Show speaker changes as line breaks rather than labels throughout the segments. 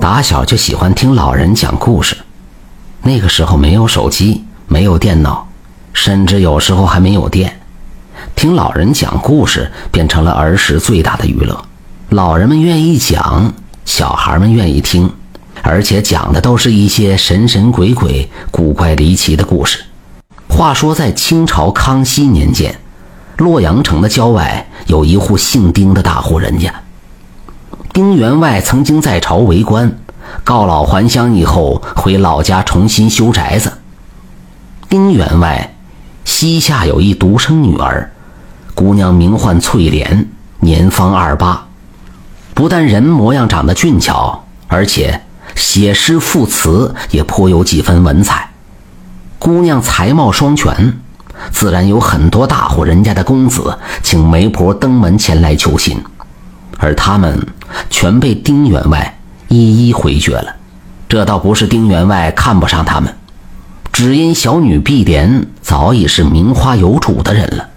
打小就喜欢听老人讲故事。那个时候没有手机，没有电脑，甚至有时候还没有电。听老人讲故事变成了儿时最大的娱乐。老人们愿意讲，小孩们愿意听，而且讲的都是一些神神鬼鬼、古怪离奇的故事。话说，在清朝康熙年间，洛阳城的郊外有一户姓丁的大户人家。丁员外曾经在朝为官，告老还乡以后回老家重新修宅子。丁员外膝下有一独生女儿，姑娘名唤翠莲，年方二八，不但人模样长得俊俏，而且写诗赋词也颇有几分文采。姑娘才貌双全，自然有很多大户人家的公子请媒婆登门前来求亲。而他们全被丁员外一一回绝了，这倒不是丁员外看不上他们，只因小女碧莲早已是名花有主的人了。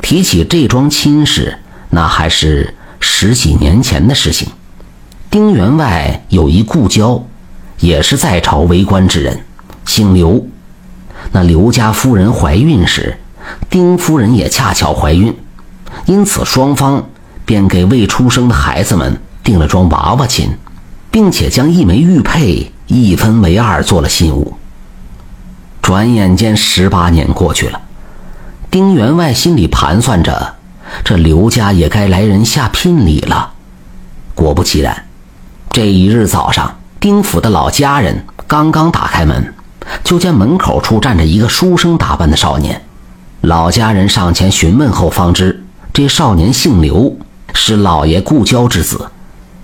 提起这桩亲事，那还是十几年前的事情。丁员外有一故交，也是在朝为官之人，姓刘。那刘家夫人怀孕时，丁夫人也恰巧怀孕，因此双方。便给未出生的孩子们定了桩娃娃亲，并且将一枚玉佩一分为二做了信物。转眼间十八年过去了，丁员外心里盘算着，这刘家也该来人下聘礼了。果不其然，这一日早上，丁府的老家人刚刚打开门，就见门口处站着一个书生打扮的少年。老家人上前询问后，方知这少年姓刘。是老爷故交之子，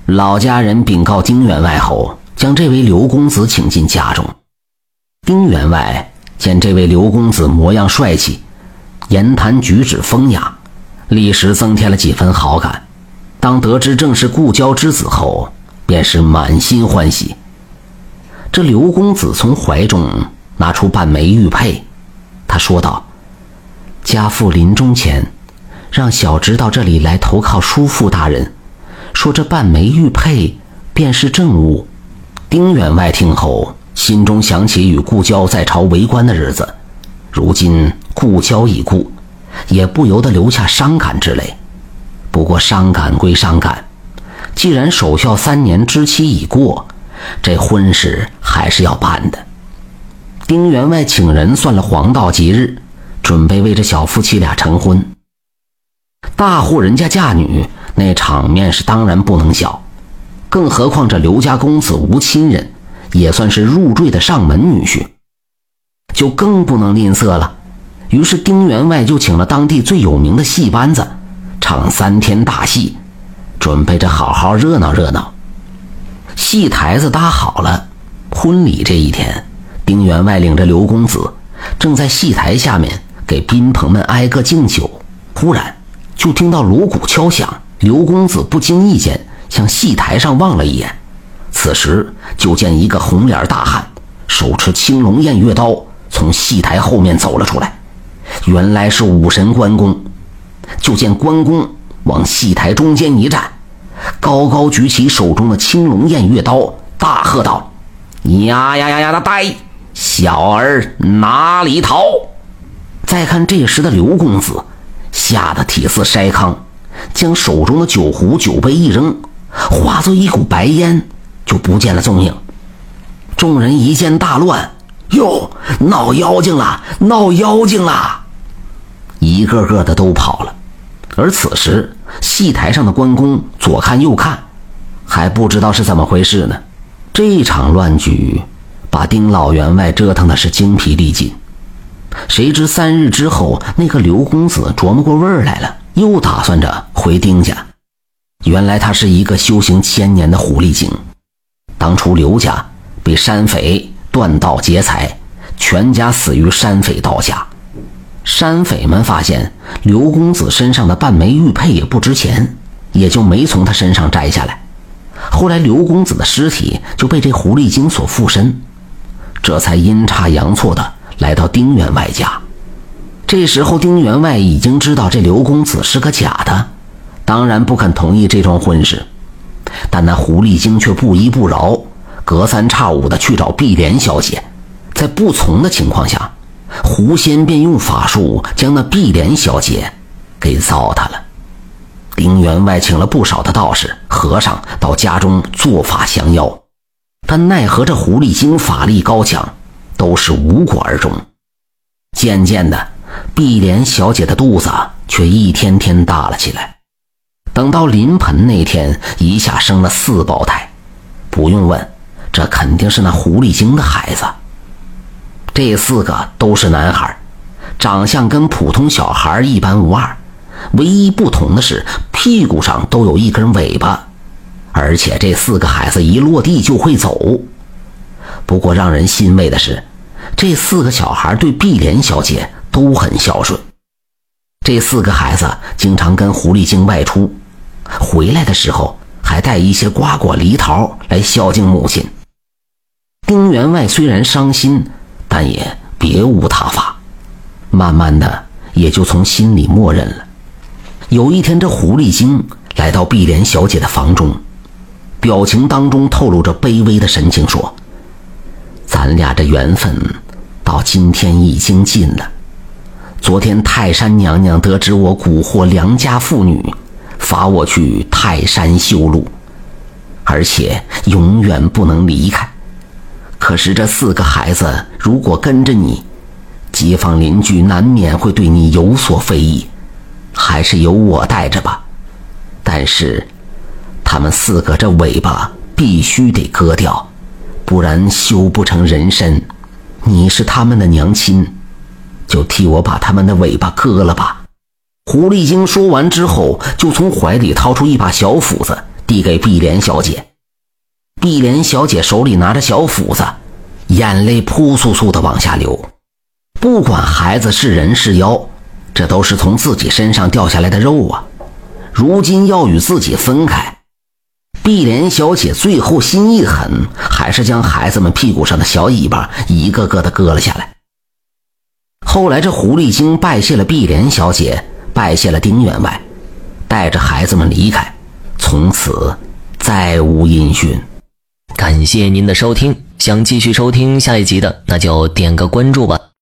老家人禀告丁员外后，将这位刘公子请进家中。丁员外见这位刘公子模样帅气，言谈举止风雅，立时增添了几分好感。当得知正是故交之子后，便是满心欢喜。这刘公子从怀中拿出半枚玉佩，他说道：“家父临终前。”让小侄到这里来投靠叔父大人，说这半枚玉佩便是证物。丁员外听后，心中想起与顾娇在朝为官的日子，如今顾娇已故，也不由得留下伤感之泪。不过伤感归伤感，既然守孝三年之期已过，这婚事还是要办的。丁员外请人算了黄道吉日，准备为这小夫妻俩成婚。大户人家嫁女，那场面是当然不能小，更何况这刘家公子无亲人，也算是入赘的上门女婿，就更不能吝啬了。于是丁员外就请了当地最有名的戏班子，唱三天大戏，准备着好好热闹热闹。戏台子搭好了，婚礼这一天，丁员外领着刘公子正在戏台下面给宾朋们挨个敬酒，忽然。就听到锣鼓敲响，刘公子不经意间向戏台上望了一眼，此时就见一个红脸大汉手持青龙偃月刀从戏台后面走了出来，原来是武神关公。就见关公往戏台中间一站，高高举起手中的青龙偃月刀，大喝道：“呀呀呀呀的呆，小儿哪里逃？”再看这时的刘公子。吓得体似筛糠，将手中的酒壶、酒杯一扔，化作一股白烟，就不见了踪影。众人一见大乱，哟，闹妖精了！闹妖精了！一个个的都跑了。而此时，戏台上的关公左看右看，还不知道是怎么回事呢。这场乱局把丁老员外折腾的是精疲力尽。谁知三日之后，那个刘公子琢磨过味儿来了，又打算着回丁家。原来他是一个修行千年的狐狸精。当初刘家被山匪断道劫财，全家死于山匪刀下。山匪们发现刘公子身上的半枚玉佩也不值钱，也就没从他身上摘下来。后来刘公子的尸体就被这狐狸精所附身，这才阴差阳错的。来到丁员外家，这时候丁员外已经知道这刘公子是个假的，当然不肯同意这桩婚事。但那狐狸精却不依不饶，隔三差五的去找碧莲小姐，在不从的情况下，狐仙便用法术将那碧莲小姐给糟蹋了。丁员外请了不少的道士、和尚到家中做法降妖，但奈何这狐狸精法力高强，都是无果而终。渐渐的，碧莲小姐的肚子却一天天大了起来。等到临盆那天，一下生了四胞胎。不用问，这肯定是那狐狸精的孩子。这四个都是男孩，长相跟普通小孩一般无二。唯一不同的是，屁股上都有一根尾巴，而且这四个孩子一落地就会走。不过让人欣慰的是，这四个小孩对碧莲小姐都很孝顺。这四个孩子经常跟狐狸精外出，回来的时候还带一些瓜果梨桃来孝敬母亲。丁员外虽然伤心，但也别无他法，慢慢的也就从心里默认了。有一天，这狐狸精来到碧莲小姐的房中，表情当中透露着卑微的神情，说：“咱俩这缘分到今天已经尽了。昨天泰山娘娘得知我蛊惑良家妇女，罚我去泰山修路，而且永远不能离开。可是这四个孩子如果跟着你，街坊邻居难免会对你有所非议。”还是由我带着吧，但是，他们四个这尾巴必须得割掉，不然修不成人身。你是他们的娘亲，就替我把他们的尾巴割了吧。狐狸精说完之后，就从怀里掏出一把小斧子，递给碧莲小姐。碧莲小姐手里拿着小斧子，眼泪扑簌簌的往下流。不管孩子是人是妖。这都是从自己身上掉下来的肉啊！如今要与自己分开，碧莲小姐最后心一狠，还是将孩子们屁股上的小尾巴一个个的割了下来。后来，这狐狸精拜谢了碧莲小姐，拜谢了丁员外，带着孩子们离开，从此再无音讯。
感谢您的收听，想继续收听下一集的，那就点个关注吧。